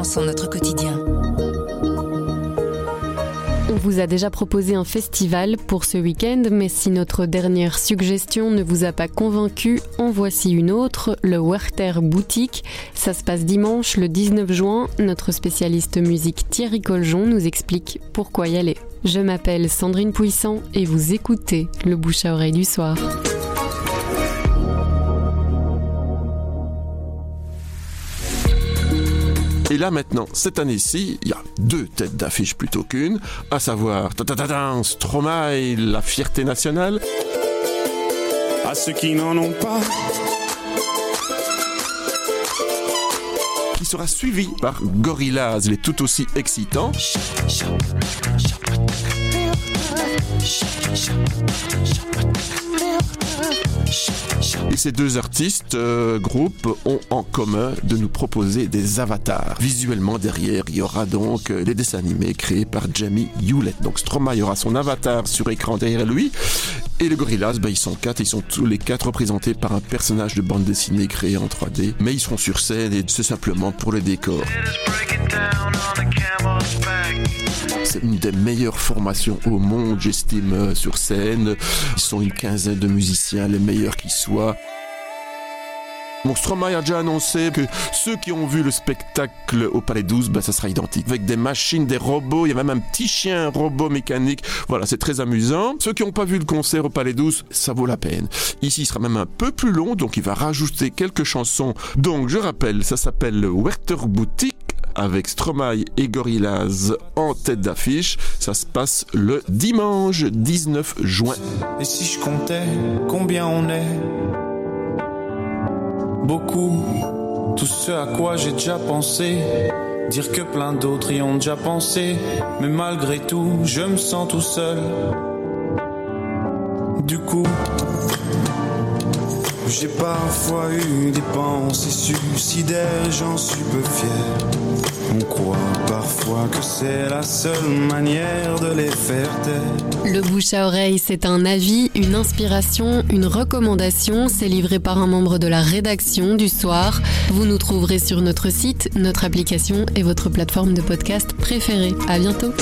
notre quotidien. On vous a déjà proposé un festival pour ce week-end, mais si notre dernière suggestion ne vous a pas convaincu, en voici une autre, le Werther Boutique. Ça se passe dimanche le 19 juin. Notre spécialiste musique Thierry Coljon nous explique pourquoi y aller. Je m'appelle Sandrine Puissant et vous écoutez le bouche à oreille du soir. Et là maintenant, cette année-ci, il y a deux têtes d'affiche plutôt qu'une, à savoir Stromae, la fierté nationale. À ceux qui n'en ont pas. Qui sera suivi par Gorillaz, les tout aussi excitants. Et ces deux artistes, euh, groupes, ont en commun de nous proposer des avatars. Visuellement derrière, il y aura donc euh, les dessins animés créés par Jamie Hewlett. Donc Stromae aura son avatar sur écran derrière lui. Et les Gorillaz, ben, ils sont quatre, ils sont tous les quatre représentés par un personnage de bande dessinée créé en 3D. Mais ils seront sur scène et c'est simplement pour le décor. C'est une des meilleures formations au monde, j'estime, euh, sur scène. Ils sont une quinzaine de musiciens, les meilleurs qui soient. Mon Stromae a déjà annoncé que ceux qui ont vu le spectacle au Palais 12, ben, ça sera identique. Avec des machines, des robots, il y a même un petit chien robot mécanique. Voilà, c'est très amusant. Ceux qui n'ont pas vu le concert au Palais 12, ça vaut la peine. Ici, il sera même un peu plus long, donc il va rajouter quelques chansons. Donc, je rappelle, ça s'appelle Werther Boutique avec Stromae et Gorillaz en tête d'affiche. Ça se passe le dimanche 19 juin. Et si je comptais combien on est? Beaucoup, tout ce à quoi j'ai déjà pensé. Dire que plein d'autres y ont déjà pensé. Mais malgré tout, je me sens tout seul. Du coup, j'ai parfois eu des pensées suicidaires, j'en suis peu fier. On croit parfois que c'est la seule manière de les faire taire. Le bouche à oreille, c'est un avis, une inspiration, une recommandation. C'est livré par un membre de la rédaction du soir. Vous nous trouverez sur notre site, notre application et votre plateforme de podcast préférée. À bientôt.